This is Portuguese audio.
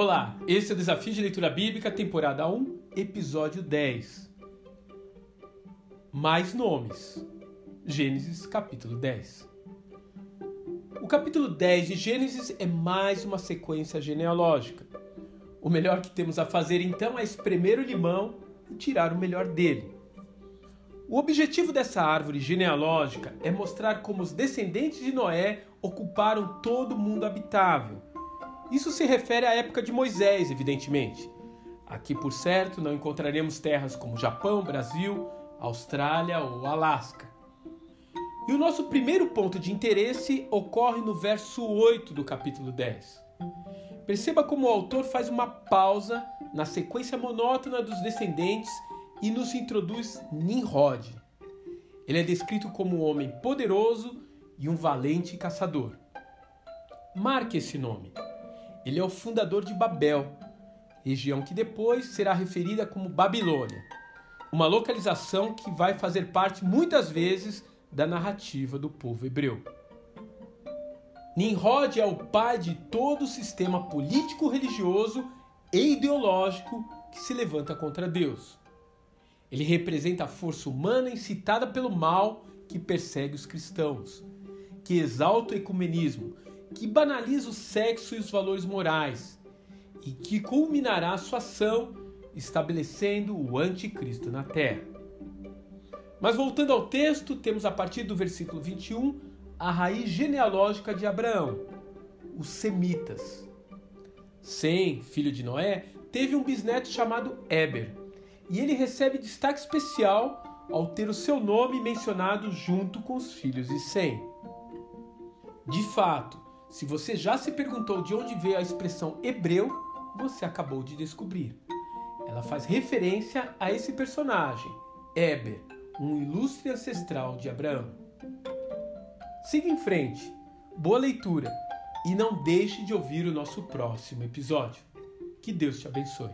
Olá, esse é o Desafio de Leitura Bíblica, temporada 1, episódio 10. Mais nomes. Gênesis, capítulo 10. O capítulo 10 de Gênesis é mais uma sequência genealógica. O melhor que temos a fazer então é espremer o limão e tirar o melhor dele. O objetivo dessa árvore genealógica é mostrar como os descendentes de Noé ocuparam todo o mundo habitável. Isso se refere à época de Moisés, evidentemente. Aqui, por certo, não encontraremos terras como Japão, Brasil, Austrália ou Alasca. E o nosso primeiro ponto de interesse ocorre no verso 8 do capítulo 10. Perceba como o autor faz uma pausa na sequência monótona dos descendentes e nos introduz Nimrod. Ele é descrito como um homem poderoso e um valente caçador. Marque esse nome. Ele é o fundador de Babel, região que depois será referida como Babilônia, uma localização que vai fazer parte muitas vezes da narrativa do povo hebreu. Nimrod é o pai de todo o sistema político-religioso e ideológico que se levanta contra Deus. Ele representa a força humana incitada pelo mal que persegue os cristãos, que exalta o ecumenismo, que banaliza o sexo e os valores morais e que culminará sua ação estabelecendo o anticristo na terra. Mas voltando ao texto, temos a partir do versículo 21 a raiz genealógica de Abraão, os semitas. Sem, filho de Noé, teve um bisneto chamado Eber, e ele recebe destaque especial ao ter o seu nome mencionado junto com os filhos de Sem. De fato, se você já se perguntou de onde veio a expressão hebreu, você acabou de descobrir. Ela faz referência a esse personagem, Eber, um ilustre ancestral de Abraão. Siga em frente, boa leitura e não deixe de ouvir o nosso próximo episódio. Que Deus te abençoe.